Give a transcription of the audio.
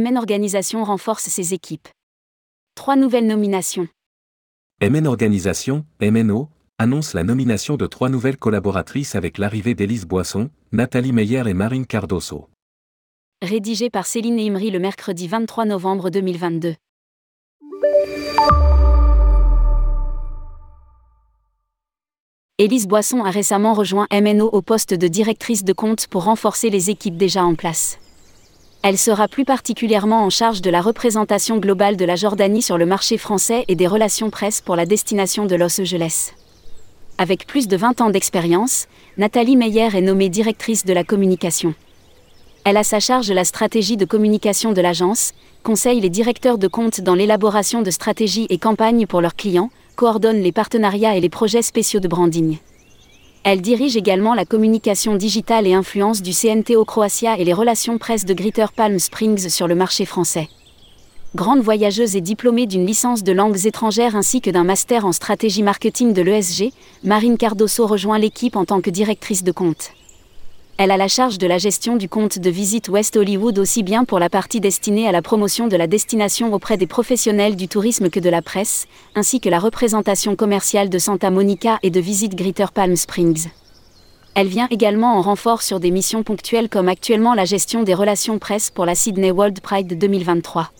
MN Organisation renforce ses équipes. Trois nouvelles nominations. MN Organisation, MNO, annonce la nomination de trois nouvelles collaboratrices avec l'arrivée d'Élise Boisson, Nathalie Meyer et Marine Cardoso. Rédigé par Céline Imri le mercredi 23 novembre 2022. Élise Boisson a récemment rejoint MNO au poste de directrice de compte pour renforcer les équipes déjà en place. Elle sera plus particulièrement en charge de la représentation globale de la Jordanie sur le marché français et des relations presse pour la destination de Los Angeles. Avec plus de 20 ans d'expérience, Nathalie Meyer est nommée directrice de la communication. Elle a sa charge la stratégie de communication de l'agence, conseille les directeurs de compte dans l'élaboration de stratégies et campagnes pour leurs clients, coordonne les partenariats et les projets spéciaux de branding. Elle dirige également la communication digitale et influence du CNTO Croatia et les relations presse de Greater Palm Springs sur le marché français. Grande voyageuse et diplômée d'une licence de langues étrangères ainsi que d'un master en stratégie marketing de l'ESG, Marine Cardoso rejoint l'équipe en tant que directrice de compte. Elle a la charge de la gestion du compte de visite West Hollywood aussi bien pour la partie destinée à la promotion de la destination auprès des professionnels du tourisme que de la presse, ainsi que la représentation commerciale de Santa Monica et de Visite Greater Palm Springs. Elle vient également en renfort sur des missions ponctuelles comme actuellement la gestion des relations presse pour la Sydney World Pride 2023.